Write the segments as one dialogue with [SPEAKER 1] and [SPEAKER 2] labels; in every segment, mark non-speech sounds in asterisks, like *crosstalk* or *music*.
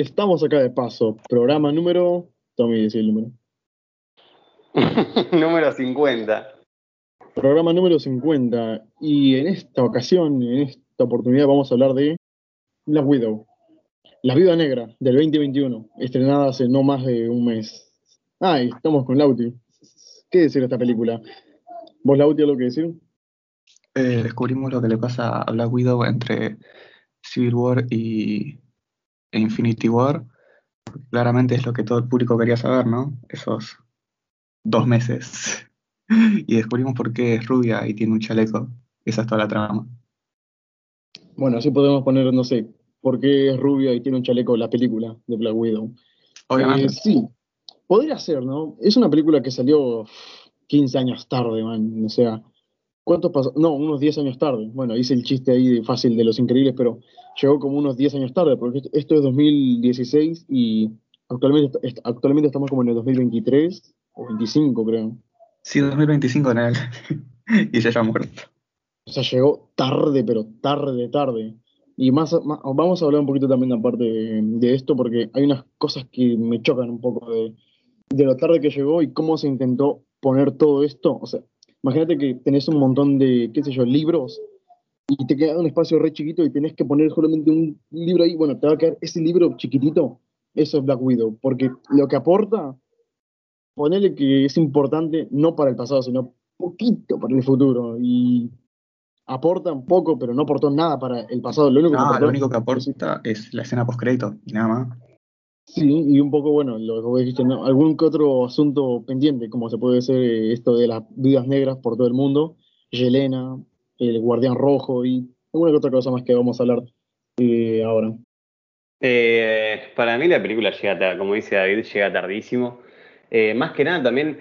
[SPEAKER 1] estamos acá de paso. Programa número. Tommy, dice el número. *laughs*
[SPEAKER 2] número 50.
[SPEAKER 1] Programa número 50. Y en esta ocasión, en esta oportunidad, vamos a hablar de Black Widow. La Viuda Negra del 2021, estrenada hace no más de un mes. Ah, estamos con Lauti. ¿Qué decir de esta película? ¿Vos, Lauti, algo que decir?
[SPEAKER 3] Eh, descubrimos lo que le pasa a Black Widow entre Civil War y e Infinity War. Claramente es lo que todo el público quería saber, ¿no? Esos dos meses. *laughs* y descubrimos por qué es rubia y tiene un chaleco. Esa es toda la trama.
[SPEAKER 1] Bueno, así podemos poner, no sé, por qué es rubia y tiene un chaleco la película de Black Widow.
[SPEAKER 3] Obviamente.
[SPEAKER 1] Eh, sí, podría ser, ¿no? Es una película que salió 15 años tarde, man. O sea, ¿cuántos pasó? No, unos 10 años tarde. Bueno, hice el chiste ahí de fácil de Los Increíbles, pero llegó como unos 10 años tarde, porque esto es 2016 y actualmente, actualmente estamos como en el 2023 o 25, creo.
[SPEAKER 3] Sí, 2025 en él. y se ha muerto.
[SPEAKER 1] O sea, llegó tarde, pero tarde, tarde. Y más, vamos a hablar un poquito también aparte de, de, esto, porque hay unas cosas que me chocan un poco de, de lo tarde que llegó y cómo se intentó poner todo esto. O sea, imagínate que tenés un montón de, qué sé yo, libros y te queda un espacio re chiquito y tenés que poner solamente un libro ahí. Bueno, te va a quedar ese libro chiquitito. Eso es Black Widow, porque lo que aporta, ponerle que es importante no para el pasado, sino poquito para el futuro. Y aporta un poco, pero no aportó nada para el pasado.
[SPEAKER 3] Lo único, que, lo único que aporta es la escena post-crédito y nada más.
[SPEAKER 1] Sí, y un poco, bueno, lo que vos dijiste, algún que otro asunto pendiente, como se puede ser eh, esto de las vidas negras por todo el mundo, Yelena, el Guardián Rojo y alguna que otra cosa más que vamos a hablar eh, ahora.
[SPEAKER 2] Eh, para mí la película llega, como dice David, llega tardísimo. más que nada también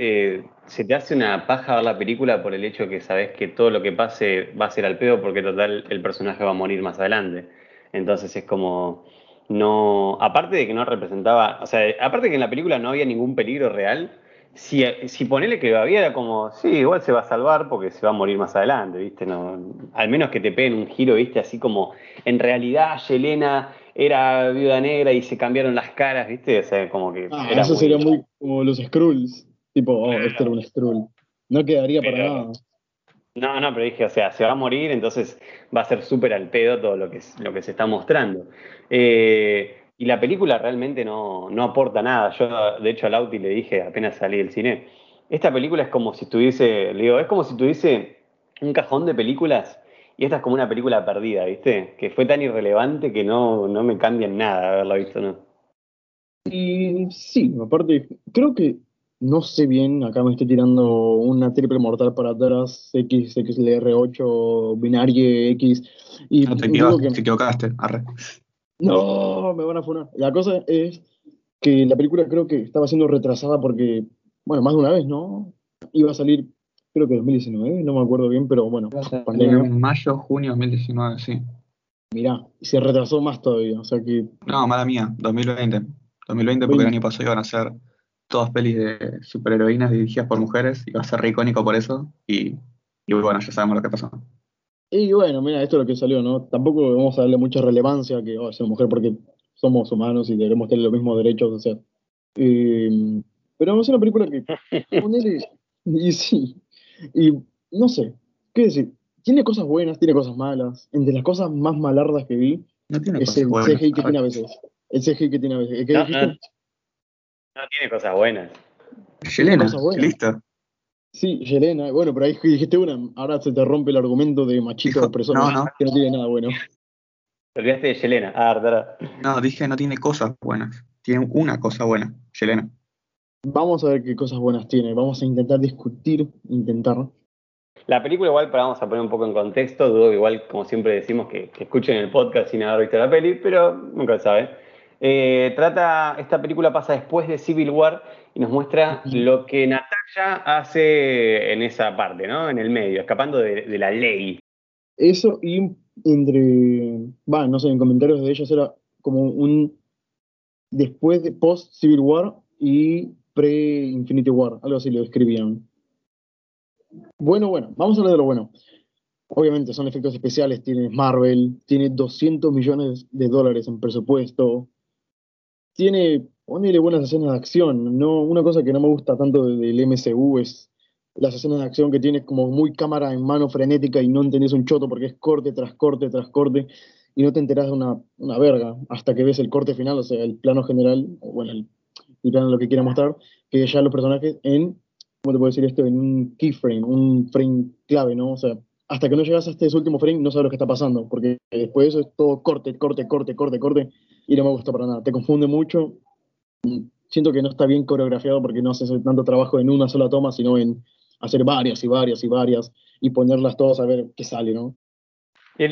[SPEAKER 2] se te hace una paja ver la película por el hecho que sabes que todo lo que pase va a ser al pedo porque total el personaje va a morir más adelante. Entonces es como no, aparte de que no representaba, o sea, aparte de que en la película no había ningún peligro real, si, si ponele que lo había, era como, sí, igual se va a salvar porque se va a morir más adelante, ¿viste? No, al menos que te peguen un giro, ¿viste? Así como, en realidad Yelena era viuda negra y se cambiaron las caras, ¿viste? O sea, como que.
[SPEAKER 1] Ah, eso sería muy como los Skrulls, tipo, oh, este era un Skrull. No quedaría para nada.
[SPEAKER 2] No, no, pero dije, o sea, se va a morir, entonces va a ser súper al pedo todo lo que, lo que se está mostrando. Eh, y la película realmente no, no, aporta nada. Yo, de hecho, a Lauti le dije apenas salí del cine, esta película es como si tuviese, le digo, es como si tuviese un cajón de películas y esta es como una película perdida, ¿viste? Que fue tan irrelevante que no, no me cambia en nada haberla visto, ¿no?
[SPEAKER 1] Y sí, aparte, creo que no sé bien, acá me estoy tirando una triple mortal para atrás, X, XLR8, binario X.
[SPEAKER 3] Y no te, equivocaste,
[SPEAKER 1] No, me van a funar. La cosa es que la película creo que estaba siendo retrasada porque, bueno, más de una vez, ¿no? Iba a salir, creo que 2019, no me acuerdo bien, pero bueno.
[SPEAKER 3] En mayo, junio 2019, sí.
[SPEAKER 1] Mirá, se retrasó más todavía, o sea que...
[SPEAKER 3] No, mala mía, 2020. 2020 porque el año pasado iban a ser todas pelis de superheroínas dirigidas por mujeres y va a ser re icónico por eso. Y, bueno, ya sabemos lo que pasó.
[SPEAKER 1] Y bueno, mira, esto es lo que salió, ¿no? Tampoco vamos a darle mucha relevancia a que oh, ser mujer porque somos humanos y debemos tener los mismos derechos, o sea. Eh, pero es una película que *laughs* y sí. Y no sé, ¿qué decir? Tiene cosas buenas, tiene cosas malas. Entre las cosas más malardas que vi es el CGI que tiene a veces. El CGI que tiene a veces.
[SPEAKER 2] No tiene cosas buenas.
[SPEAKER 3] Yelena, listo.
[SPEAKER 1] Sí, Yelena, bueno, pero ahí dijiste una, ahora se te rompe el argumento de machito de persona *laughs* no, no. que no tiene nada bueno.
[SPEAKER 2] Te olvidaste de Yelena. Ah, verdad.
[SPEAKER 3] No, dije no tiene cosas buenas. Tiene una cosa buena, Yelena.
[SPEAKER 1] Vamos a ver qué cosas buenas tiene. Vamos a intentar discutir, intentar.
[SPEAKER 2] La película igual, para vamos a poner un poco en contexto, dudo igual, como siempre decimos, que, que escuchen el podcast sin haber visto la peli, pero nunca se sabe. Eh, trata, esta película pasa después de Civil War y nos muestra lo que Natalia hace en esa parte, ¿no? En el medio, escapando de, la ley.
[SPEAKER 1] Eso y entre, va, no sé, en comentarios de ellos era como un después de post Civil War y pre Infinity War, algo así lo describían. Bueno, bueno, vamos a hablar de lo bueno. Obviamente son efectos especiales, tiene Marvel, tiene 200 millones de dólares en presupuesto, tiene, ponele buenas escenas de acción. No, una cosa que no me gusta tanto del MCU es las escenas de acción que tiene como muy cámara en mano frenética y no entendés un choto porque es corte tras corte tras corte y no te enterás de una, una verga hasta que ves el corte final, o sea, el plano general, o bueno, el, el plano lo que quiera mostrar, que ya los personajes en, ¿cómo te puedo decir esto? En un keyframe, un frame clave, ¿no? O sea, hasta que no llegas a este último frame no sabes lo que está pasando, porque después de eso es todo corte, corte, corte, corte, corte, y no me gusta para nada. Te confunde mucho. Siento que no está bien coreografiado porque no haces tanto trabajo en una sola toma, sino en hacer varias y varias y varias y ponerlas todas a ver qué sale, ¿no?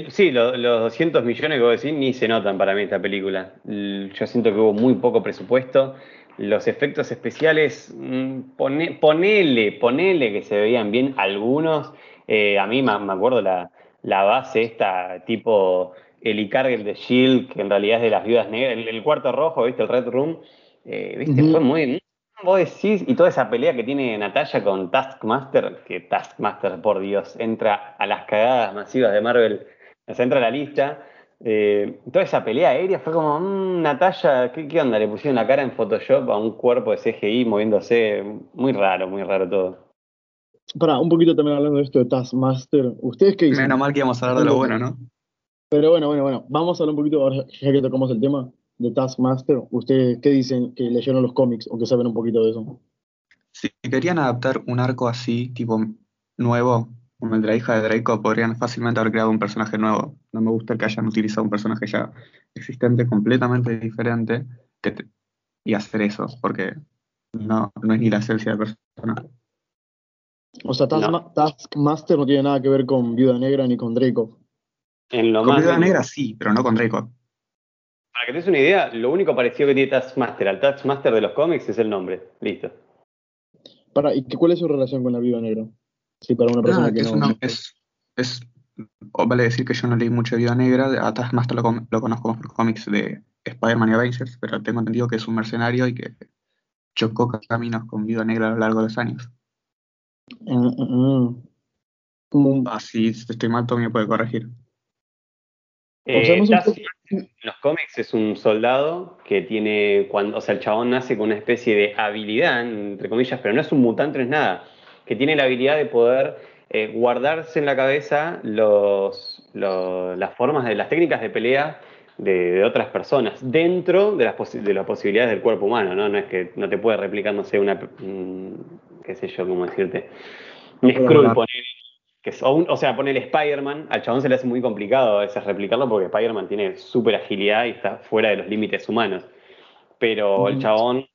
[SPEAKER 2] sí, los 200 millones que vos decís ni se notan para mí esta película. Yo siento que hubo muy poco presupuesto. Los efectos especiales, mm, ponele, ponele que se veían bien algunos. Eh, a mí me, acuerdo la, base esta, tipo el Icargel de Shield, que en realidad es de las viudas negras, el, cuarto rojo, ¿viste? El Red Room, eh, ¿viste? Fue muy, vos decís, y toda esa pelea que tiene Natalia con Taskmaster, que Taskmaster, por Dios, entra a las cagadas masivas de Marvel, se entra a la lista. Eh, toda esa pelea aérea fue como, mmm, Natalia, ¿qué, onda? Le pusieron la cara en Photoshop a un cuerpo de CGI moviéndose, muy raro, muy raro todo.
[SPEAKER 1] Para, un poquito también hablando de esto de Taskmaster, ¿ustedes qué dicen?
[SPEAKER 3] Menos mal que íbamos a hablar de lo bueno, ¿no?
[SPEAKER 1] Pero bueno, bueno, bueno, vamos a hablar un poquito, ahora ya que tocamos el tema, de Taskmaster, ¿ustedes qué dicen que leyeron los cómics o que saben un poquito de eso?
[SPEAKER 3] Si querían adaptar un arco así, tipo nuevo, como el de la hija de Draco, podrían fácilmente haber creado un personaje nuevo. No me gusta que hayan utilizado un personaje ya existente, completamente diferente, y hacer eso, porque no, no es ni la esencia del personaje.
[SPEAKER 1] O sea, Taskmaster no tiene nada que ver con Viuda Negra ni con Draco.
[SPEAKER 3] En lo con Viuda Negra sí, pero no con Draco.
[SPEAKER 2] Para que te des una idea, lo único parecido que tiene Taskmaster al Taskmaster de los cómics es el nombre. Listo.
[SPEAKER 1] Para, ¿Y cuál es su relación con la Viuda Negra? Sí, para una persona que, no.
[SPEAKER 3] es, es, vale decir que yo no leí mucho de Viuda Negra. A Taskmaster lo, lo conozco por cómics de Spider-Man y Avengers, pero tengo entendido que es un mercenario y que chocó caminos con Viuda Negra a lo largo de los años.
[SPEAKER 1] Mm, mm, mm.
[SPEAKER 3] Así, si estoy mal, Tommy me puede corregir.
[SPEAKER 2] Eh, en los cómics es un soldado que tiene, cuando, o sea, el chabón nace con una especie de habilidad, entre comillas, pero no es un mutante, no es nada, que tiene la habilidad de poder eh, guardarse en la cabeza los, las formas de las técnicas de pelea de, otras personas dentro de las, de las posibilidades del cuerpo humano, ¿no? No es que no te puede replicar, no sé, una, qué sé yo, cómo decirte, un Skrull, o, sea, pone el Spider-Man, al chabón se le hace muy complicado a veces replicarlo porque Spider-Man tiene súper agilidad y está fuera de los límites humanos. Pero el chabón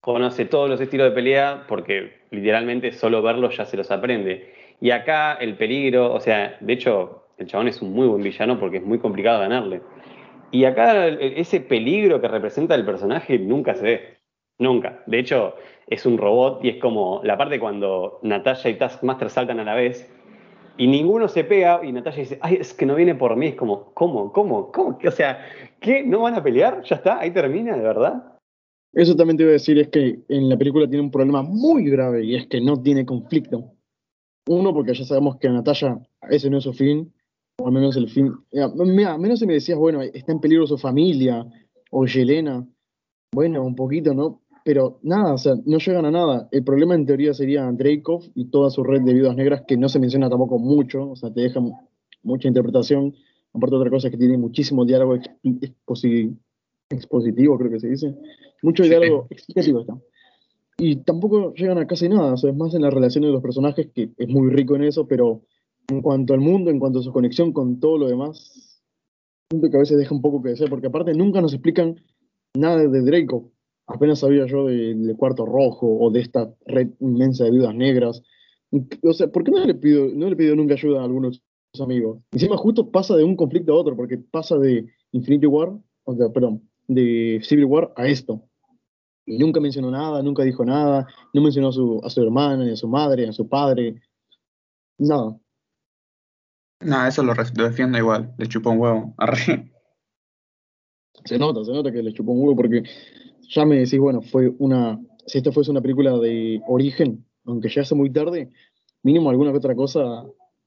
[SPEAKER 2] conoce todos los estilos de pelea porque literalmente solo verlos ya se los aprende. Y acá el peligro, o sea, de hecho, el chabón es un muy buen villano porque es muy complicado ganarle. Y acá ese peligro que representa el personaje nunca se ve. Nunca. De hecho, es un robot y es como la parte cuando Natalia y Taskmaster saltan a la vez y ninguno se pega y Natalia dice, ay, es que no viene por mí. Es como, ¿cómo? ¿Cómo? ¿Cómo? O sea, ¿qué? ¿No van a pelear? ¿Ya está? ¿Ahí termina, de verdad?
[SPEAKER 1] Eso también te iba a decir, es que en la película tiene un problema muy grave y es que no tiene conflicto. Uno, porque ya sabemos que Natalia, ese no es su fin, o al menos el fin. Mira, menos si me decías, bueno, está en peligro su familia, o Yelena. Bueno, un poquito, ¿no? Pero nada, o sea, no llegan a nada. El problema en teoría sería Dreykov y toda su red de viudas negras, que no se menciona tampoco mucho, o sea, te deja mucha interpretación. Aparte, otra cosa es que tiene muchísimo diálogo expositivo, creo que se dice. Mucho diálogo explicativo está. Y tampoco llegan a casi nada, o sea, es más en las relaciones de los personajes, que es muy rico en eso, pero en cuanto al mundo, en cuanto a su conexión con todo lo demás, siento que a veces deja un poco que decir, porque aparte nunca nos explican nada de Draco apenas sabía yo del cuarto rojo o de esta red inmensa de viudas negras. O sea, ¿por qué no le pido, no le pido nunca ayuda a algunos de sus amigos? Encima justo pasa de un conflicto a otro, porque pasa de Infinity War, o sea, perdón, de Civil War a esto. Y nunca mencionó nada, nunca dijo nada, no mencionó a su, a su hermana, ni a su madre, ni a su padre, nada.
[SPEAKER 3] No, eso lo, defiendo igual, le chupó un huevo, *laughs*
[SPEAKER 1] Se nota, se nota que le chupó un huevo porque ya me decís, bueno, fue una, si esto fuese una película de origen, aunque ya hace muy tarde, mínimo alguna que otra cosa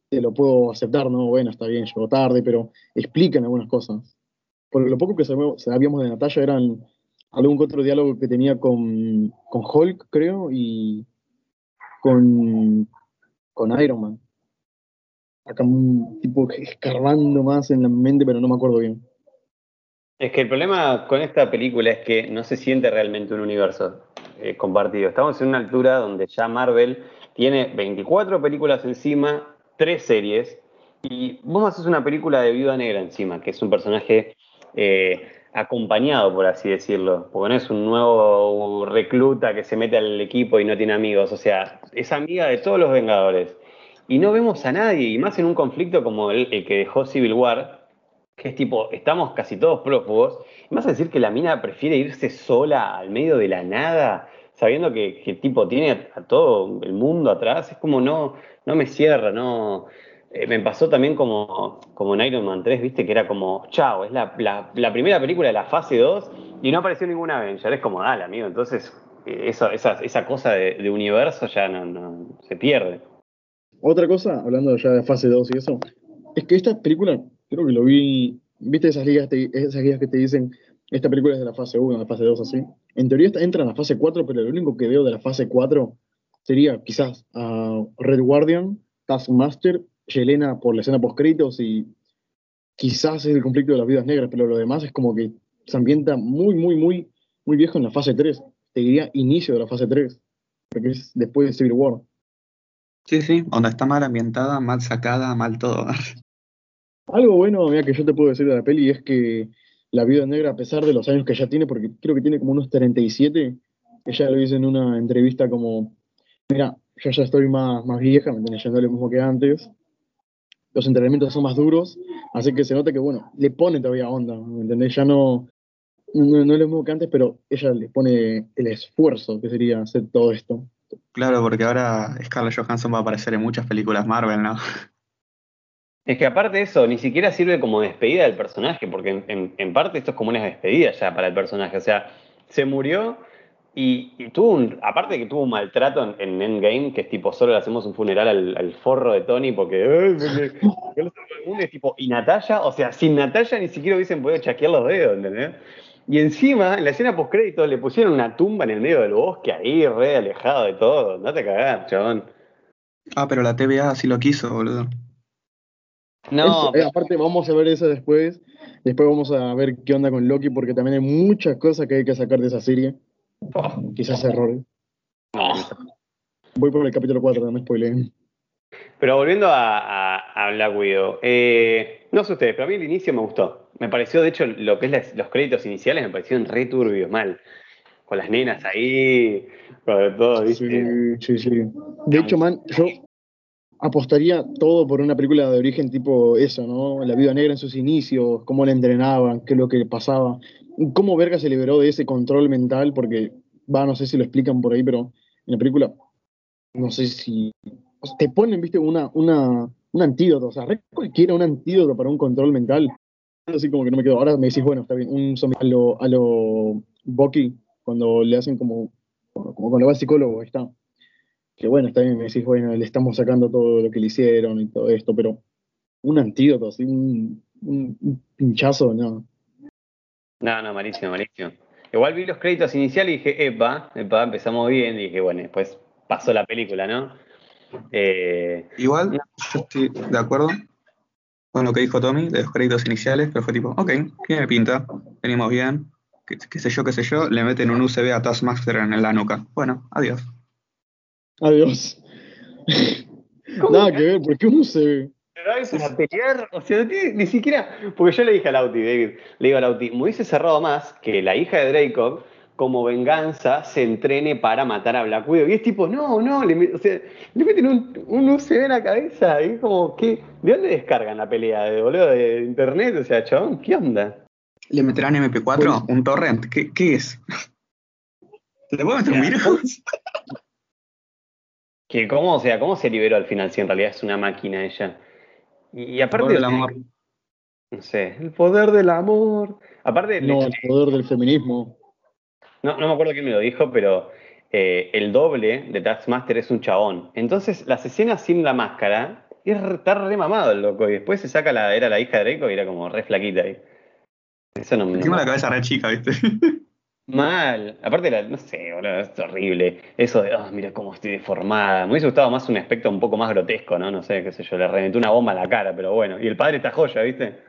[SPEAKER 1] te lo puedo aceptar, ¿no? Bueno, está bien, llegó tarde, pero explican algunas cosas. Porque lo poco que sabíamos de Natalia eran algún otro diálogo que tenía con, con Hulk, creo, y con, con Iron Man. Acá un tipo escarbando más en la mente, pero no me acuerdo bien.
[SPEAKER 2] Es que el problema con esta película es que no se siente realmente un universo eh, compartido. Estamos en una altura donde ya Marvel tiene 24 películas encima, tres series, y vos haces una película de Viuda Negra encima, que es un personaje eh, acompañado, por así decirlo, porque no es un nuevo recluta que se mete al equipo y no tiene amigos, o sea, es amiga de todos los Vengadores. Y no vemos a nadie, y más en un conflicto como el, que dejó Civil War, que es tipo, estamos casi todos prófugos, y vas a decir que la mina prefiere irse sola al medio de la nada, sabiendo que, el tipo tiene a todo el mundo atrás, es como no, no me cierra, no, eh, me pasó también como, como en Iron Man 3, viste, que era como, chao, es la, primera película de la fase 2 y no apareció ninguna Avenger. Es como, dale, amigo. Entonces, eh, esa, esa, cosa de, universo ya no, se pierde.
[SPEAKER 1] Otra cosa, hablando ya de fase 2 y eso, es que esta película, creo que lo vi, viste esas ligas, esas ligas que te dicen, esta película es de la fase 1, de la fase 2, así. En teoría entra en la fase 4, pero lo único que veo de la fase 4 sería quizás Red Guardian, Taskmaster Yelena por la escena post-créditos y quizás es el conflicto de las vidas negras, pero lo demás es como que se ambienta muy, muy, muy, muy viejo en la fase 3. Te diría inicio de la fase 3, porque es después de Civil War.
[SPEAKER 3] Sí, sí, donde está mal ambientada, mal sacada, mal todo. *laughs*
[SPEAKER 1] Algo bueno que yo te puedo decir de la peli es que la vida negra, a pesar de los años que ya tiene, porque creo que tiene como unos 37, ella lo dice en una entrevista como, mira, yo ya estoy más, más vieja, me tenés yendo lo mismo que antes, los entrenamientos son más duros, así que se nota que, bueno, le pone todavía onda, ¿me entendés? Ya no, no, no es lo mismo que antes, pero ella le pone el esfuerzo que sería hacer todo esto.
[SPEAKER 3] Claro, porque ahora Scarlett Johansson va a aparecer en muchas películas Marvel, ¿no?
[SPEAKER 2] Es que aparte de eso, ni siquiera sirve como despedida del personaje, porque en, en parte esto es como una despedida ya para el personaje. O sea, se murió y, tuvo un, aparte de que tuvo un maltrato en, Endgame, que es tipo, solo le hacemos un funeral al, forro de Tony porque *laughs* es tipo, y Natalia, o sea, sin Natalia ni siquiera hubiesen podido chaquear los dedos, ¿entendés? Y encima, en la escena post crédito le pusieron una tumba en el medio del bosque ahí, re alejado de todo. No te cagás, chabón.
[SPEAKER 3] Ah, pero la TVA sí lo quiso, boludo.
[SPEAKER 1] No. Eh, aparte, vamos a ver eso después. Después vamos a ver qué onda con Loki, porque también hay muchas cosas que hay que sacar de esa serie. Oh, quizás errores. Voy por el capítulo 4, no me spoileen.
[SPEAKER 2] Pero volviendo a, a, Black Widow, eh, no sé ustedes, pero a mí el inicio me gustó. Me pareció, de hecho, lo que es los créditos iniciales me parecieron re turbios, mal. Con las nenas ahí, con todo,
[SPEAKER 1] Sí, sí, sí. De hecho, man, yo apostaría todo por una película de origen tipo eso, ¿no? La vida negra en sus inicios, cómo la entrenaban, qué es lo que pasaba cómo Verga se liberó de ese control mental, porque, va, no sé si lo explican por ahí, pero en la película, no sé si te ponen, viste, una, una, un antídoto, o sea, cualquiera un antídoto para un control mental. Así como que no me quedo. Ahora me decís, bueno, está bien, un a lo, a lo Bucky, cuando le hacen como, como cuando va al psicólogo, ahí está. Que bueno, está bien, me decís, bueno, le estamos sacando todo lo que le hicieron y todo esto, pero un antídoto, así, un, un pinchazo, no.
[SPEAKER 2] No, no, malísimo, malísimo. Igual vi los créditos iniciales y dije, epa, epa, empezamos bien. Y dije, bueno, después pasó la película, ¿no?
[SPEAKER 3] Eh, Igual, yo estoy de acuerdo con lo que dijo Tommy de los créditos iniciales, pero fue tipo, ok, ¿qué me pinta? Venimos bien, qué, sé yo, qué sé yo, le meten un USB a Taskmaster en la nuca. Bueno, adiós.
[SPEAKER 1] Adiós. Nada que ver, ¿por qué un USB?
[SPEAKER 2] a pelear, o sea, ni, siquiera, porque yo le dije a Lauti, David, le digo a Lauti, me hubiese cerrado más que la hija de Draco, como venganza, se entrene para matar a Black Widow. Y es tipo, no, no, le, o sea, le meten un, un UCB en la cabeza. Y es como, ¿qué? ¿de dónde descargan la pelea? ¿De boludo de internet? O sea, chabón, ¿qué onda?
[SPEAKER 3] ¿Le meterán MP4? ¿Un torrent? ¿Qué, qué es? ¿Le puedo meter un virus? *laughs*
[SPEAKER 2] Que cómo, o sea, ¿cómo se liberó al final si en realidad es una máquina ella? Y, aparte.
[SPEAKER 3] El del amor.
[SPEAKER 2] No sé, el poder del amor. Aparte.
[SPEAKER 1] No, el poder del feminismo.
[SPEAKER 2] No, no me acuerdo quién me lo dijo, pero eh, el doble de Taskmaster es un chabón. Entonces, las escenas sin la máscara, está re mamado el loco. Y después se saca la. Era la hija de Draco y era como re flaquita ahí.
[SPEAKER 3] Eso no me. Encima la cabeza re chica, ¿viste? *laughs*
[SPEAKER 2] Mal. Aparte, la, no sé, boludo, es horrible. Eso de, ah, mira cómo estoy deformada. Me hubiese gustado más un aspecto un poco más grotesco, ¿no? No sé, qué sé yo, le reventó una bomba a la cara, pero bueno. Y el padre está joya, ¿viste?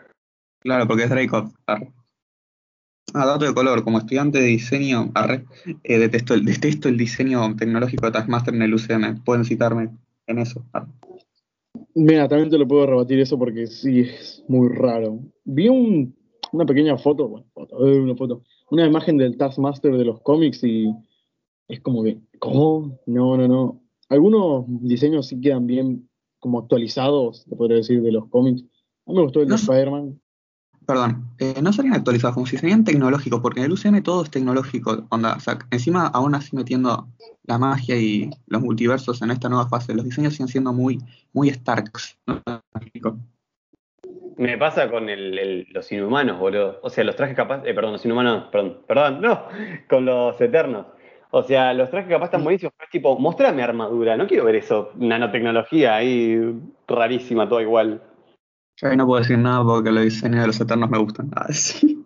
[SPEAKER 3] Claro, porque es Draco. Arre. Ah, dato de color, como estudiante de diseño, arre, eh, detesto, el, detesto el diseño tecnológico de Taskmaster en el UCM. Pueden citarme en eso. arre.
[SPEAKER 1] Mira, también te lo puedo rebatir eso porque sí es muy raro. Vi un- una pequeña foto, bueno, foto, eh, una foto, una imagen del Taskmaster de los cómics y es como que, ¿cómo? No, no, no. Algunos diseños sí quedan bien como actualizados, te podría decir, de los cómics. A mí me gustó el de
[SPEAKER 3] No.
[SPEAKER 1] Spider-Man.
[SPEAKER 3] Perdón, eh, no serían actualizados, como si serían tecnológicos, porque en el UCM todo es tecnológico. Onda, o sea, encima aún así metiendo la magia y los multiversos en esta nueva fase, los diseños siguen siendo muy, muy Starks. ¿no?
[SPEAKER 2] Me pasa con el, el- los inhumanos, boludo. O sea, los trajes capaz. Eh, perdón, los inhumanos, perdón, perdón, no, *laughs* con los eternos. O sea, los trajes capaz están buenísimos, pero es tipo, mostrame armadura, no quiero ver eso, nanotecnología ahí rarísima, todo igual.
[SPEAKER 3] Yo ahí no puedo decir nada porque los diseños de los Eternos me gustan. *laughs* Ah, sí.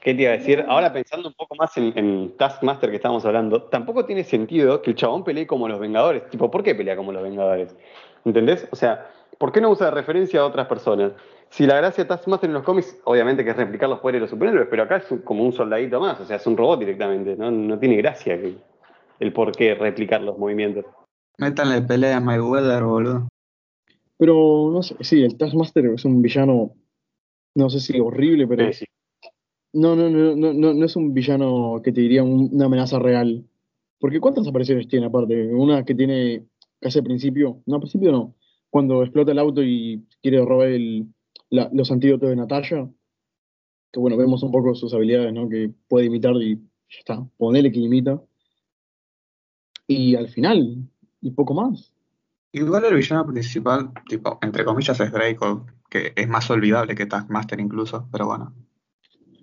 [SPEAKER 2] ¿Qué te iba a decir? Ahora pensando un poco más en, en Taskmaster que estábamos hablando, tampoco tiene sentido que el chabón pelee como los Vengadores. Tipo, ¿por qué pelea como los Vengadores? ¿Entendés? O sea, ¿por qué no usa de referencia a otras personas? Si la gracia de Taskmaster en los cómics, obviamente que es replicar los poderes de los superhéroes, pero acá es como un soldadito más, o sea, es un robot directamente, no, no tiene gracia el por qué replicar los movimientos.
[SPEAKER 3] Métanle pelea a Mayweather, boludo.
[SPEAKER 1] Pero no sé, sí, el Taskmaster es un villano, no sé si horrible, pero
[SPEAKER 2] Sí, sí.
[SPEAKER 1] no, no, no, no, no, no es un villano que te diría un- una amenaza real. Porque ¿cuántas apariciones tiene aparte? Una que tiene casi al principio, no al principio no, cuando explota el auto y quiere robar el, la- los antídotos de Natalia, que bueno, vemos un poco sus habilidades, ¿no? Que puede imitar y ya está, ponele que imita. Y al final, y poco más.
[SPEAKER 3] Igual el villano principal, tipo, entre comillas, es Draco, que es más olvidable que Taskmaster incluso, pero bueno.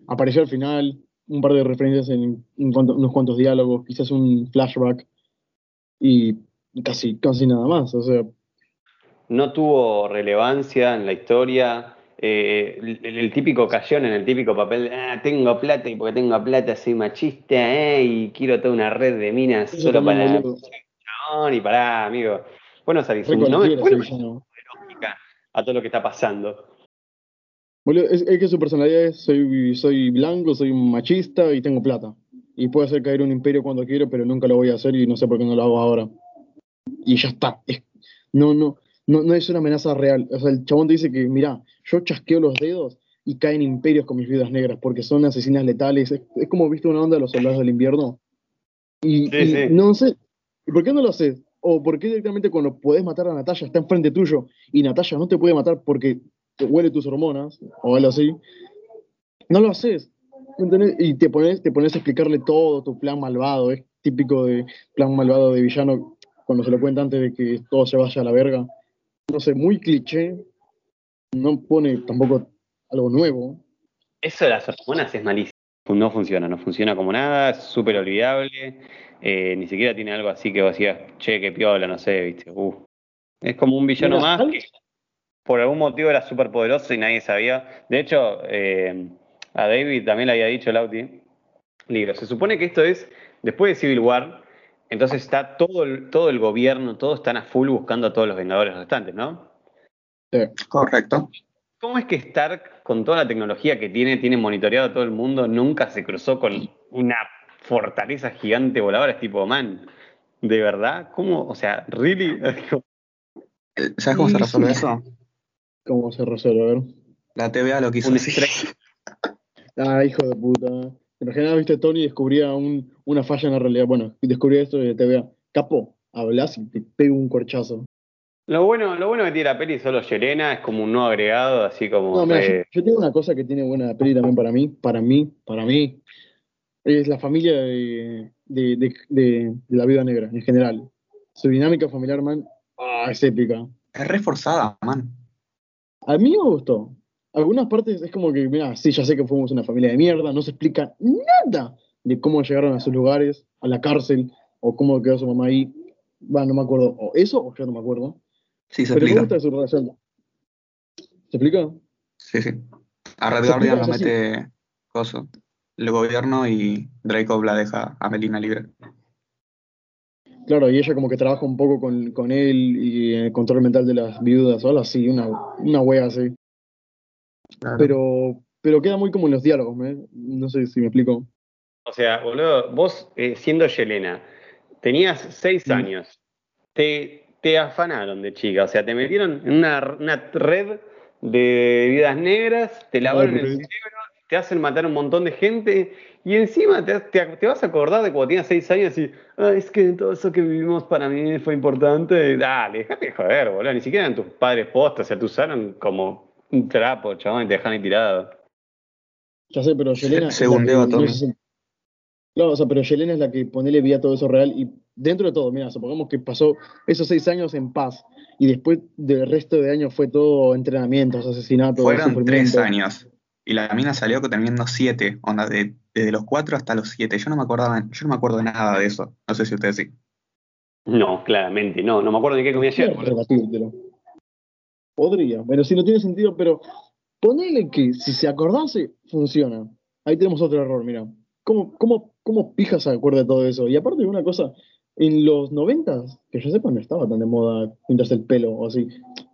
[SPEAKER 1] Apareció al final, un par de referencias en, en cuanto- unos cuantos diálogos, quizás un flashback y casi, casi nada más. O sea,
[SPEAKER 2] no tuvo relevancia en la historia. eh, el, el típico cayón en el típico papel, ah, tengo plata y porque tengo plata soy machista, eh, y quiero toda una red de minas
[SPEAKER 1] eso
[SPEAKER 2] solo para chabón y pará, amigo. Bueno, salís no me lógica a todo lo que está pasando.
[SPEAKER 1] Boludo, es, es que su personalidad es, soy, soy blanco, soy machista y tengo plata. Y puedo hacer caer un imperio cuando quiero, pero nunca lo voy a hacer y no sé por qué no lo hago ahora. Y ya está. Es- no, no, no, no es una amenaza real. O sea, el chabón te dice que, mira, yo chasqueo los dedos y caen imperios con mis vidas negras porque son asesinas letales. Es, es como viste una onda de los soldados del invierno. Y,
[SPEAKER 2] Sí,
[SPEAKER 1] y
[SPEAKER 2] sí.
[SPEAKER 1] no sé, ¿y ¿por qué no lo haces? O por qué directamente cuando podés matar a Natalia está enfrente tuyo y Natalia no te puede matar porque te huele tus hormonas o algo así, no lo haces. ¿entendés? Y te pones, te pones a explicarle todo tu plan malvado, es típico de plan malvado de villano cuando se lo cuenta antes de que todo se vaya a la verga. No sé, muy cliché, no pone tampoco algo nuevo.
[SPEAKER 2] Eso de las hormonas es malísimo. No funciona, no funciona como nada, es súper olvidable. eh, ni siquiera tiene algo así que vos decías, che, qué piola, no sé, viste. Uh. Es como un villano más que por algún motivo era súper poderoso y nadie sabía. De hecho, eh, a David también le había dicho Lauti, libro, se supone que esto es después de Civil War, entonces está todo el, todo el gobierno, todos están a full buscando a todos los Vengadores restantes, ¿no?
[SPEAKER 1] Sí.
[SPEAKER 3] Correcto.
[SPEAKER 2] ¿Cómo es que Stark, con toda la tecnología que tiene, tiene monitoreado a todo el mundo, nunca se cruzó con una fortaleza gigante voladora? Es tipo, man, ¿de verdad? ¿Cómo? O sea, ¿really?
[SPEAKER 3] Eh, ¿Sabes cómo se resuelve eso?
[SPEAKER 1] ¿Cómo se resuelve? A ver.
[SPEAKER 3] La TVA lo quiso
[SPEAKER 2] Un.
[SPEAKER 1] Ah, hijo de puta. Imagina, viste, Tony descubría un- una falla en la realidad. Bueno, descubría esto y te vea, capo, hablas y te pega un corchazo.
[SPEAKER 2] Lo bueno, lo bueno que tiene la peli es solo Yelena, es como un no agregado, así como.
[SPEAKER 1] No, mira, yo,
[SPEAKER 2] re-
[SPEAKER 1] yo tengo una cosa que tiene buena peli también para mí, para mí, para mí. Es la familia de, de, de- de- de la vida negra, en general. Su dinámica familiar, man, ah, es épica.
[SPEAKER 3] Es reforzada, man.
[SPEAKER 1] A mí me gustó. Algunas partes es como que, mira, sí, ya sé que fuimos una familia de mierda, no se explica nada de cómo llegaron a sus lugares, a la cárcel, o cómo quedó su mamá ahí. Bueno, no me acuerdo, o eso, o yo no me acuerdo.
[SPEAKER 3] Sí, se
[SPEAKER 1] Pero me
[SPEAKER 3] explica.
[SPEAKER 1] gusta su relación. ¿Se explica?
[SPEAKER 3] Sí, sí. A Red Guardian lo mete coso. el gobierno y Draco la deja a Melina libre.
[SPEAKER 1] Claro, y ella como que trabaja un poco con, con él y el control mental de las viudas o algo así, una, una wea así. Pero, pero queda muy como en los diálogos, ¿eh? no sé si me explico.
[SPEAKER 2] O sea, boludo, vos eh, siendo Yelena, tenías seis
[SPEAKER 1] Mm.
[SPEAKER 2] años, te, te afanaron de chica, o sea, te metieron en una, una red de vidas negras, te lavaron
[SPEAKER 1] Ay,
[SPEAKER 2] el cerebro, te hacen matar a un montón de gente y encima te, te- te vas a acordar de cuando tenías seis años y, ah, es que todo eso que vivimos para mí fue importante. Dale, déjate de joder, boludo, ni siquiera eran tus padres postas, o sea, te usaron como un trapo, chabón, y te dejaron ahí tirado.
[SPEAKER 1] Ya sé, pero Yelena.
[SPEAKER 3] a Tommy.
[SPEAKER 1] no Claro, o sea, pero Yelena es la que ponele vida a todo eso real y dentro de todo, mira, supongamos que pasó esos seis años en paz y después del resto de años fue todo entrenamientos, asesinatos,
[SPEAKER 3] Fueron tres años. Y la mina salió teniendo siete, onda, de, desde los cuatro hasta los siete. Yo no me acordaba, yo no me acuerdo de nada de eso. No sé si ustedes sí.
[SPEAKER 2] No, claramente, no, no me acuerdo ni qué comí ayer,
[SPEAKER 1] Podría pero si no tiene sentido, pero ponele que si se acordase, funciona. Ahí tenemos otro error, mira. ¿Cómo, cómo, cómo pija se acuerda de todo eso? Y aparte de una cosa, en los noventas, que yo sepa, no estaba tan de moda pintarse el pelo o así.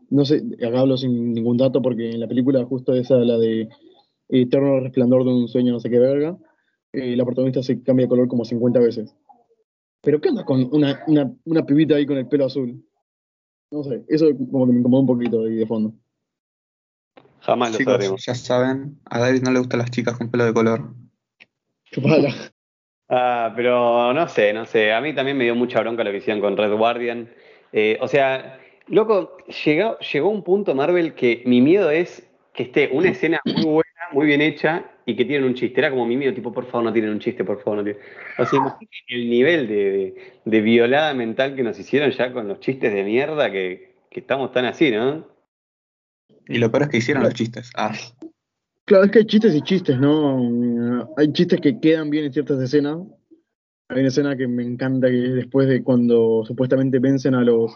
[SPEAKER 1] No sé, acá hablo sin ningún dato porque en la película justo esa, la de Eterno Resplandor de un sueño, no sé qué verga, eh, la protagonista se cambia de color como 50 veces. Pero ¿qué onda con una, una, una pibita ahí con el pelo azul? No sé, eso como que me incomoda un poquito ahí de fondo.
[SPEAKER 2] Jamás lo
[SPEAKER 3] Chicos,
[SPEAKER 2] sabremos.
[SPEAKER 3] ya saben, a David no le gustan las chicas con pelo de color.
[SPEAKER 1] Chupala.
[SPEAKER 2] Ah, pero no sé, no sé. A mí también me dio mucha bronca lo que hicieron con Red Guardian. Eh, o sea, loco, llegó, llegó un punto Marvel que mi miedo es que esté una escena muy buena, muy bien hecha y que tienen un chiste. Era como mi miedo, tipo, por favor, no tienen un chiste, por favor, no tienen. O sea, imagínate el nivel de, de- de violada mental que nos hicieron ya con los chistes de mierda que, que estamos tan así, ¿no?
[SPEAKER 3] Y lo peor es que hicieron los chistes. Ah,
[SPEAKER 1] Claro, es que hay chistes y chistes, ¿no? Hay chistes que quedan bien en ciertas escenas. Hay una escena que me encanta que es después de cuando supuestamente vencen a los.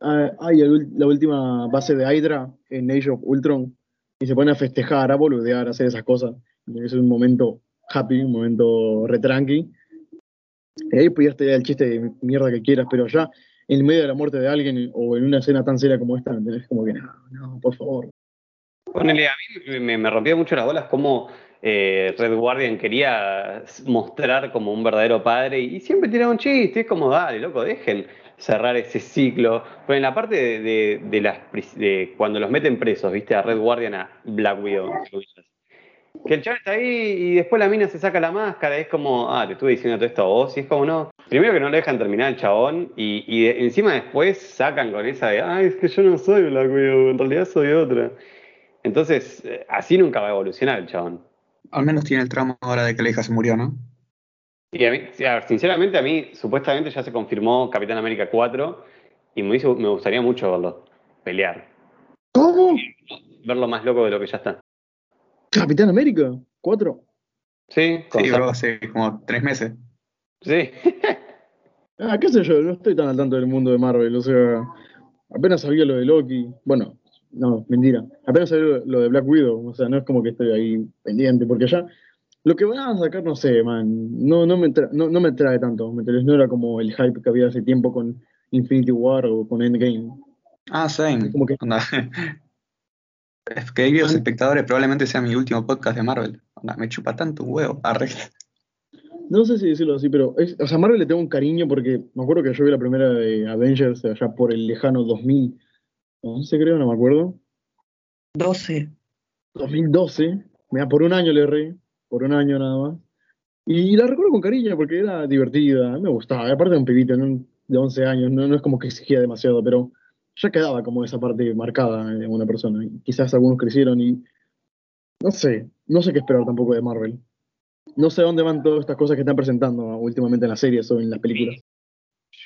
[SPEAKER 1] ah, Ay, el ul- la última base de Hydra en Age of Ultron. Y se ponen a festejar, a boludear, a hacer esas cosas. Es un momento happy, un momento retranqui. Y ahí podías tener el chiste de mierda que quieras, pero ya en medio de la muerte de alguien o en una escena tan seria como esta, ¿me entendés? Como que no, no, por favor.
[SPEAKER 2] Ponele, a mí me, me rompía mucho las bolas cómo eh, Red Guardian quería mostrar como un verdadero padre y, siempre tiraba un chiste, es como, dale, loco, dejen cerrar ese ciclo. Pero en la parte de, de- las de cuando los meten presos, viste, a Red Guardian, a Black Widow, que el chaval está ahí y después la mina se saca la máscara, es como, ah, te estuve diciendo todo esto a vos, y es como, no. Primero que no le dejan terminar el chabón, y, y de- encima después sacan con esa de, ay, es que yo no soy Black Widow, en realidad soy otra. Entonces, eh, así nunca va a evolucionar el chabón.
[SPEAKER 3] al menos tiene el tramo ahora de que la hija se murió, ¿no?
[SPEAKER 2] Y a mí, a ver, sinceramente, a mí supuestamente ya se confirmó Capitán América 4 y me, hizo- me gustaría mucho verlo pelear.
[SPEAKER 1] ¿Cómo?
[SPEAKER 2] Verlo más loco de lo que ya está.
[SPEAKER 1] ¿Capitán América? ¿Cuatro?
[SPEAKER 2] Sí,
[SPEAKER 3] Sí, bro, hace como tres meses.
[SPEAKER 2] sí.
[SPEAKER 1] Ah, qué sé yo, no estoy tan al tanto del mundo de Marvel, o sea, apenas sabía lo de Loki, bueno, no, mentira, apenas sabía lo, de Black Widow, o sea, no es como que estoy ahí pendiente, porque ya, lo que van a sacar, no sé, man, no, no, me, tra- no, no me trae tanto, ¿me entendés? No era como el hype que había hace tiempo con Infinity War o con Endgame.
[SPEAKER 3] Ah, same.
[SPEAKER 1] Como que-.
[SPEAKER 3] Es que queridos espectadores, probablemente sea mi último podcast de Marvel. Onda, me chupa tanto un huevo. Arre.
[SPEAKER 1] No sé si decirlo así, pero, es, o sea, a Marvel le tengo un cariño porque me acuerdo que yo vi la primera de Avengers allá por el lejano 2000, 11 creo, no me acuerdo.
[SPEAKER 3] 12.
[SPEAKER 1] 2012, mira, por un año le erré, por un año nada más. Y la recuerdo con cariño porque era divertida, me gustaba. Aparte de un pibito ¿no? de 11 años, no, no es como que exigía demasiado, pero ya quedaba como esa parte marcada en una persona. Quizás algunos crecieron y no sé, no sé qué esperar tampoco de Marvel. No sé dónde van todas estas cosas que están presentando últimamente en las series o en las películas.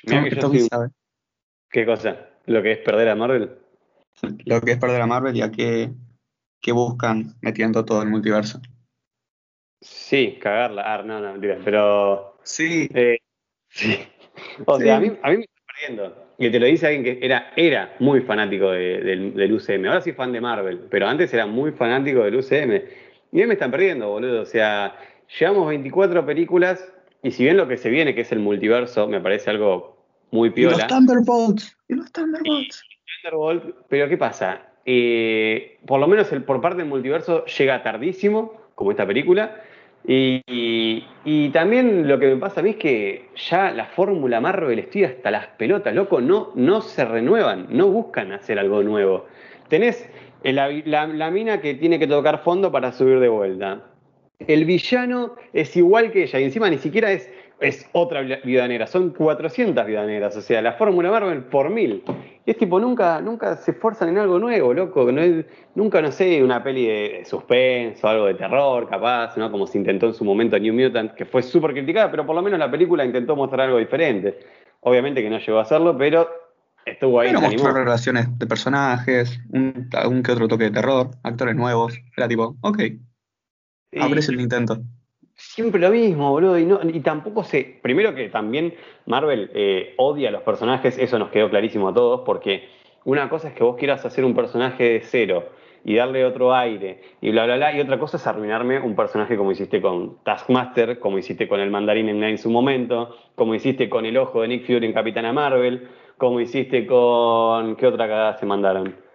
[SPEAKER 3] Como
[SPEAKER 2] que
[SPEAKER 3] que
[SPEAKER 2] yo ¿Qué cosa? ¿Lo que es perder a Marvel?
[SPEAKER 3] lo que es perder a Marvel y a qué, qué buscan metiendo todo el multiverso.
[SPEAKER 2] Sí, cagarla. Ah, no, no, mentira. Pero.
[SPEAKER 3] Sí,
[SPEAKER 2] eh, *laughs* sí. O
[SPEAKER 3] Sí.
[SPEAKER 2] sea, a mí, a mí perdiendo. Y te lo dice alguien que era, era muy fanático de- del, del UCM. Ahora sí fan de Marvel, pero antes era muy fanático del UCM. Y hoy me están perdiendo, boludo. O sea, llevamos 24 películas y si bien lo que se viene, que es el multiverso, me parece algo muy piola.
[SPEAKER 3] Y los Thunderbolts. Y los Thunderbolts.
[SPEAKER 2] Thunderbolt, pero ¿qué pasa? Eh, por lo menos el, por parte del multiverso llega tardísimo, como esta película. Y, también lo que me pasa a mí es que ya la fórmula Marvel estoy hasta las pelotas, loco, no, no se renuevan, no buscan hacer algo nuevo. Tenés la, la- la mina que tiene que tocar fondo para subir de vuelta. El villano es igual que ella, y encima ni siquiera es, es otra vi- viuda negra, son 400 viudas negras, o sea, la fórmula Marvel por mil. Y es tipo, nunca, nunca se esfuerzan en algo nuevo, loco. No es- nunca, no sé, una peli de suspenso, algo de terror, capaz, ¿no? Como se intentó en su momento New Mutant, que fue súper criticada, pero por lo menos la película intentó mostrar algo diferente. Obviamente que no llegó a hacerlo, pero estuvo ahí,
[SPEAKER 3] Pero mostró relaciones de personajes, un, un que otro toque de terror, actores nuevos. Era tipo, ok, aprecio el intento.
[SPEAKER 2] Siempre lo mismo, boludo. Y, no, y tampoco sé. Primero que también Marvel eh, odia a los personajes, eso nos quedó clarísimo a todos, porque una cosa es que vos quieras hacer un personaje de cero y darle otro aire y bla, bla, bla. Y otra cosa es arruinarme un personaje como hiciste con Taskmaster, como hiciste con el Mandarín en, en su momento, como hiciste con el ojo de Nick Fury en Capitana Marvel, como hiciste con. ¿Qué otra cagada se mandaron?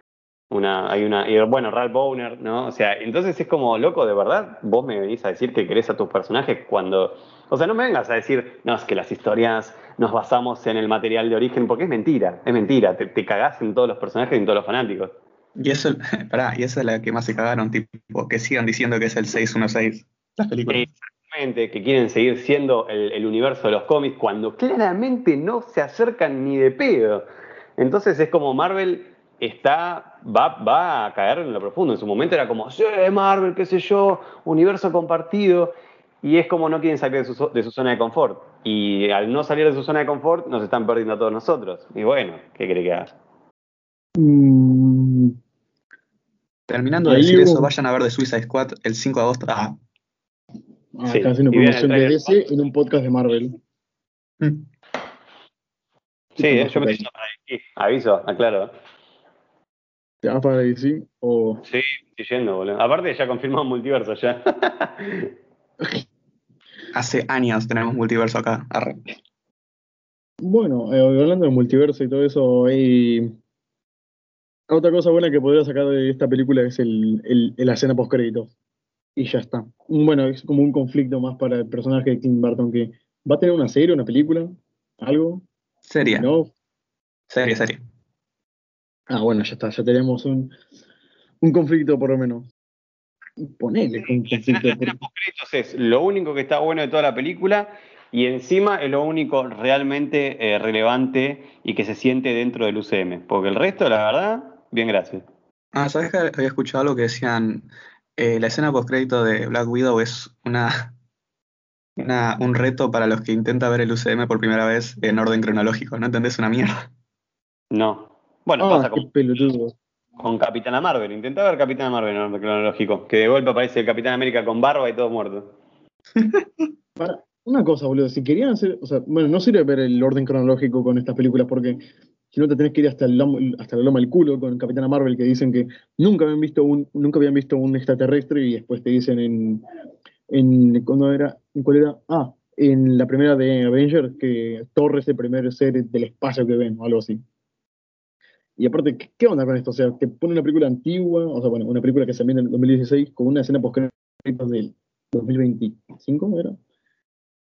[SPEAKER 2] Una, hay una, y bueno, Ralph Bowner, ¿no? O sea, entonces es como, loco, de verdad, vos me venís a decir que querés a tus personajes cuando. O sea, no me vengas a decir, no, es que las historias nos basamos en el material de origen, porque es mentira, es mentira. Te, te cagás en todos los personajes y en todos los fanáticos.
[SPEAKER 3] Y eso, *laughs* pará, y esa es la que más se cagaron, tipo, que sigan diciendo que es el 616. Las películas.
[SPEAKER 2] Exactamente, que quieren seguir siendo el, el universo de los cómics cuando claramente no se acercan ni de pedo. Entonces es como Marvel está, va, va a caer en lo profundo. En su momento era como, sí, Marvel, qué sé yo, universo compartido. Y es como no quieren salir de su, de su zona de confort. Y al no salir de su zona de confort, nos están perdiendo a todos nosotros. Y bueno, ¿qué cree que haga?
[SPEAKER 1] Mm,
[SPEAKER 3] Terminando de decir eso, vayan a ver The Suicide Squad el 5 de agosto. Ah,
[SPEAKER 1] ah,
[SPEAKER 2] Sí,
[SPEAKER 1] haciendo promoción de. DC en un podcast de Marvel.
[SPEAKER 3] mm.
[SPEAKER 2] Sí, eh, yo me estoy para ahí. Aviso, aclaro.
[SPEAKER 1] ¿Te vas para DC? O...
[SPEAKER 2] Sí, estoy yendo, boludo. Aparte ya confirmado multiverso ya. *laughs*
[SPEAKER 3] hace años tenemos multiverso acá. Arre.
[SPEAKER 1] Bueno, eh, hablando de multiverso y todo eso, hay... Otra cosa buena que podría sacar de esta película es el, el- la escena post créditos. Y ya está. Bueno, es como un conflicto más para el personaje de Tim Burton que va a tener una serie, una película, algo,
[SPEAKER 3] Serie,
[SPEAKER 1] ¿no?
[SPEAKER 3] serie, serie.
[SPEAKER 1] Ah, bueno, ya está, ya tenemos un, un conflicto por lo menos. Ponele un
[SPEAKER 2] La escena,
[SPEAKER 1] conflicto.
[SPEAKER 2] postcréditos es lo único que está bueno de toda la película y encima es lo único realmente eh, relevante y que se siente dentro del UCM. Porque el resto, la verdad, bien gracias.
[SPEAKER 3] Ah, ¿sabes que había escuchado algo que decían? eh, la escena postcrédito de Black Widow es una, una, un reto para los que intentan ver el UCM por primera vez en orden cronológico. ¿No entendés una mierda?
[SPEAKER 2] No. Bueno,
[SPEAKER 1] Ah,
[SPEAKER 2] pasa con, con Capitana Marvel. Intenta ver Capitana Marvel en orden cronológico. Que de golpe aparece el Capitán América con barba y todo muerto. *laughs*
[SPEAKER 1] Para, una cosa, boludo, si querían hacer, o sea, bueno, no sirve ver el orden cronológico con estas películas porque si no te tenés que ir hasta el lomo- hasta la loma del culo con Capitana Marvel que dicen que nunca habían visto un, nunca habían visto un extraterrestre y después te dicen en, en ¿cuándo era? ¿En cuál era? Ah, en la primera de Avengers que Thor es el primer ser del espacio que ven o algo así. Y aparte, ¿qué, onda con esto? O sea, te pone una película antigua, o sea, bueno, una película que se ambienta en el 2016 con una escena post del 2025, ¿era?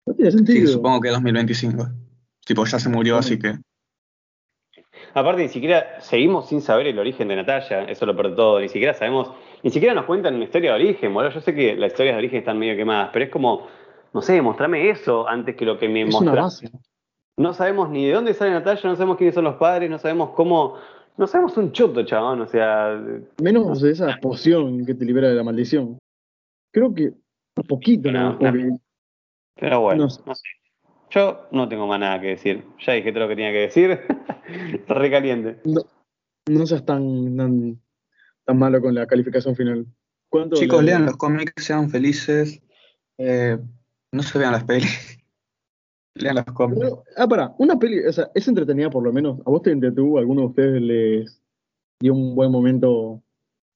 [SPEAKER 1] No tiene
[SPEAKER 3] Sí,
[SPEAKER 1] sentido.
[SPEAKER 3] supongo que 2025. Tipo, ya se murió, así que.
[SPEAKER 2] Aparte, ni siquiera seguimos sin saber el origen de Natalia, eso lo peor de todo, ni siquiera sabemos, ni siquiera nos cuentan una historia de origen, boludo. Yo sé que las historias de origen están medio quemadas, pero es como, no sé, mostrame eso antes que lo que me
[SPEAKER 1] base.
[SPEAKER 2] No sabemos ni de dónde sale Natalia, no sabemos quiénes son los padres, no sabemos cómo, no sabemos un choto, chabón, o sea,
[SPEAKER 1] Menos de esa poción que te libera de la maldición. Creo que un poquito,
[SPEAKER 2] No,
[SPEAKER 1] ¿no? Porque
[SPEAKER 2] pero bueno,
[SPEAKER 1] No
[SPEAKER 2] no
[SPEAKER 1] sé.
[SPEAKER 2] sé. Yo no tengo más nada que decir, ya dije todo lo que tenía que decir, *laughs* re caliente.
[SPEAKER 1] no, no seas tan, tan, tan malo con la calificación final. ¿Cuánto
[SPEAKER 3] Chicos,
[SPEAKER 1] le-
[SPEAKER 3] lean los cómics, sean felices. eh, no se vean las pelis. Lean los cómics.
[SPEAKER 1] Pero, ah, pará, una peli, o sea, es entretenida por lo menos. ¿A vos te entretuvo? ¿Alguno de ustedes les dio un buen momento,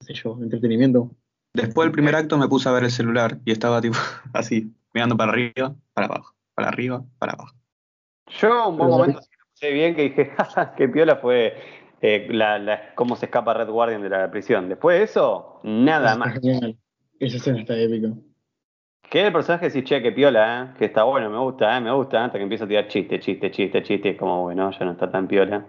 [SPEAKER 1] qué sé yo, entretenimiento?
[SPEAKER 3] Después del primer acto me puse a ver el celular y estaba tipo *laughs* así, mirando para arriba, para abajo, para arriba, para abajo.
[SPEAKER 2] Yo un buen momento sí lo sé bien que dije, *laughs* jaja, qué piola fue eh, la, la- cómo se escapa Red Guardian de la prisión. Después de eso, nada más.
[SPEAKER 1] genial. Esa escena está épica.
[SPEAKER 2] Que el personaje sí, che, qué piola, ¿eh? que está bueno, me gusta, ¿eh? me gusta, hasta que empieza a tirar chiste, chiste, chiste, chiste, es como, bueno, ya no está tan piola.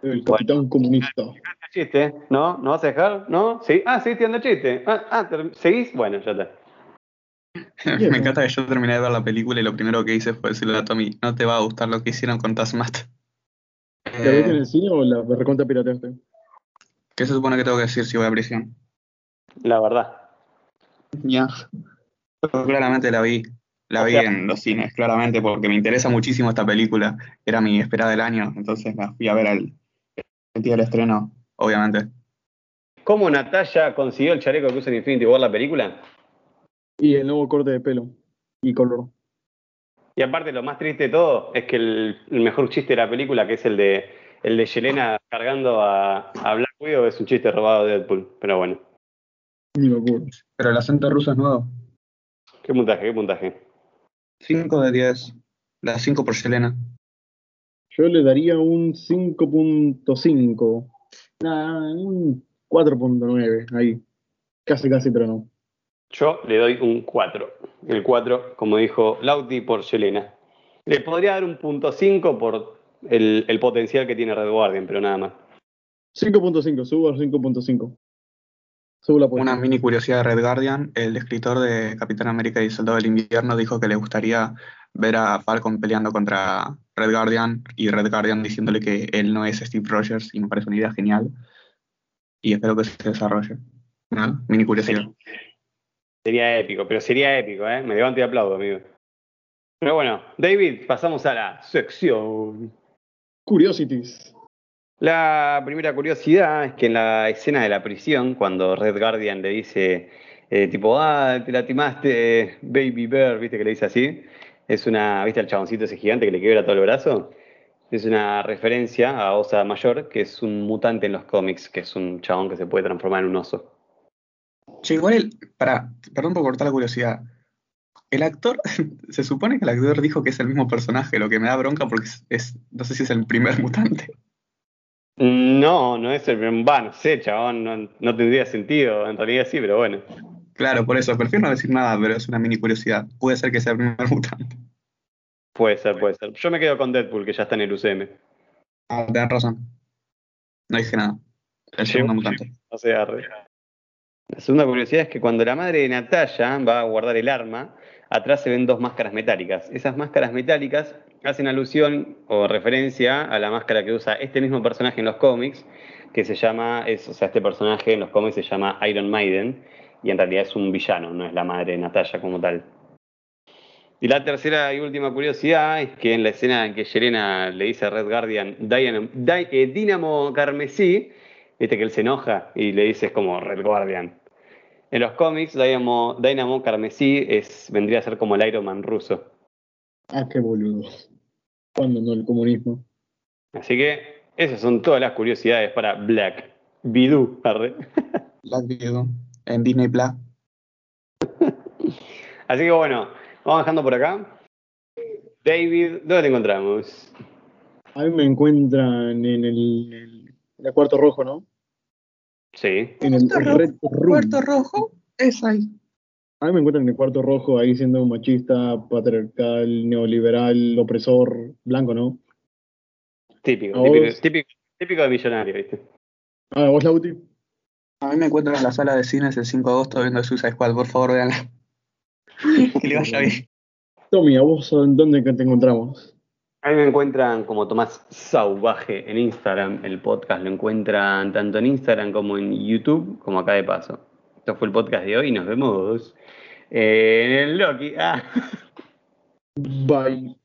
[SPEAKER 1] El capitán comunista.
[SPEAKER 2] Chiste, ¿no? ¿No vas a dejar? ¿No? ¿Sí? Ah, sí, tirando chiste. Ah, ah, ¿seguís? Bueno, ya está. *laughs*
[SPEAKER 3] Me encanta que yo terminé de ver la película y lo primero que hice fue decirle a Tommy, no te va a gustar lo que hicieron con Tasmat.
[SPEAKER 1] ¿La viste en
[SPEAKER 3] Eh,
[SPEAKER 1] el cine o la recontra pirateaste?
[SPEAKER 3] ¿Qué se supone que tengo que decir si voy a prisión?
[SPEAKER 2] La verdad.
[SPEAKER 3] Ya. Pero claramente la vi. La
[SPEAKER 2] O
[SPEAKER 3] vi
[SPEAKER 2] sea-
[SPEAKER 3] en los cines, claramente, porque me interesa muchísimo esta película. Era mi esperada del año, entonces la fui a ver al, el día del estreno, obviamente.
[SPEAKER 2] ¿Cómo Natalia consiguió el chaleco que usa en Infinity War la película?
[SPEAKER 1] Y el nuevo corte de pelo y color.
[SPEAKER 2] Y aparte, lo más triste de todo es que el, el mejor chiste de la película, que es el de el de Yelena cargando a, a Black Widow, es un chiste robado de Deadpool. Pero bueno,
[SPEAKER 1] Ni me acuerdo.
[SPEAKER 3] Pero el acento ruso es nuevo.
[SPEAKER 2] Qué puntaje, qué puntaje.
[SPEAKER 3] 5 de 10. La 5 por Selena.
[SPEAKER 1] Yo le daría un 5.5. Nah, un 4.9. Ahí. Casi, casi, pero no.
[SPEAKER 2] Yo le doy un 4. El 4, como dijo Lauti, por Yelena. Le podría dar un punto 5 por el, el potencial que tiene Red Guardian, pero nada más.
[SPEAKER 1] 5.5. Subo a 5.5. Apuesta.
[SPEAKER 3] Una mini curiosidad de Red Guardian, el escritor de Capitán América y Soldado del Invierno dijo que le gustaría ver a Falcon peleando contra Red Guardian y Red Guardian diciéndole que él no es Steve Rogers y me parece una idea genial. Y espero que se desarrolle. ¿No? Mini curiosidad.
[SPEAKER 2] Sería épico, pero sería épico, ¿eh? Me levanto y aplaudo, amigo. Pero bueno, David, pasamos a la sección.
[SPEAKER 1] Curiosities.
[SPEAKER 2] La primera curiosidad es que en la escena de la prisión, cuando Red Guardian le dice, eh, tipo, ah, te lastimaste, Baby Bear, viste que le dice así, es una, viste al chaboncito ese gigante que le quiebra todo el brazo, es una referencia a Osa Mayor, que es un mutante en los cómics, que es un chabón que se puede transformar en un oso.
[SPEAKER 3] Che, igual el. Pará, perdón por cortar la curiosidad. El actor, *laughs* se supone que el actor dijo que es el mismo personaje, lo que me da bronca porque es- no sé si es el primer *laughs* mutante.
[SPEAKER 2] No, no es el va, no sé, chabón, no, no tendría sentido, en realidad sí, pero bueno.
[SPEAKER 3] Claro, por eso, prefiero no decir nada, pero es una mini curiosidad. Puede ser que sea el primer *laughs* mutante.
[SPEAKER 2] Puede ser, puede ser. Yo me quedo con Deadpool, que ya está en el UCM.
[SPEAKER 3] Ah, tenés razón. No dije nada. El
[SPEAKER 2] Sí.
[SPEAKER 3] segundo mutante.
[SPEAKER 2] O sea, re- La segunda curiosidad es que cuando la madre de Natalia va a guardar el arma, atrás se ven dos máscaras metálicas. Esas máscaras metálicas hacen alusión o referencia a la máscara que usa este mismo personaje en los cómics, que se llama, es, o sea, este personaje en los cómics se llama Iron Maiden, y en realidad es un villano, no es la madre de Natalia como tal. Y la tercera y última curiosidad es que en la escena en que Yelena le dice a Red Guardian eh, Dynamo Carmesí, viste que él se enoja y le dice es como Red Guardian. En los cómics, Dynamo, Dynamo Carmesí es, vendría a ser como el Iron Man ruso.
[SPEAKER 1] Ah, qué boludo. ¿Cuándo no el comunismo?
[SPEAKER 2] Así que esas son todas las curiosidades para Black Bidú. arre.
[SPEAKER 3] Black Widow en Disney Plus. *laughs*
[SPEAKER 2] Así que bueno, vamos dejando por acá. David, ¿dónde te encontramos?
[SPEAKER 1] A mí me encuentran en el, el, en el cuarto rojo, ¿no?
[SPEAKER 2] Sí.
[SPEAKER 1] En el
[SPEAKER 3] Cuarto rojo,
[SPEAKER 1] Red Room.
[SPEAKER 3] Puerto Rojo, es ahí.
[SPEAKER 1] A mí me encuentran en el cuarto rojo ahí siendo un machista, patriarcal, neoliberal, opresor, blanco, ¿no?
[SPEAKER 2] Típico,
[SPEAKER 1] ¿A
[SPEAKER 2] típico, típico, típico de millonario, ¿viste?
[SPEAKER 1] Ah, vos, Lauti.
[SPEAKER 3] A mí me encuentran en la sala de cines el 5 de agosto viendo Suicide Squad, por favor, véanla. *laughs* que le vaya bien.
[SPEAKER 1] Tommy, ¿a vos en dónde te encontramos?
[SPEAKER 2] A mí me encuentran como Tomás Sauvaje en Instagram. El podcast lo encuentran tanto en Instagram como en YouTube, como acá de paso. Esto fue el podcast de hoy nos vemos eh, en el Loki. Ah.
[SPEAKER 1] Bye.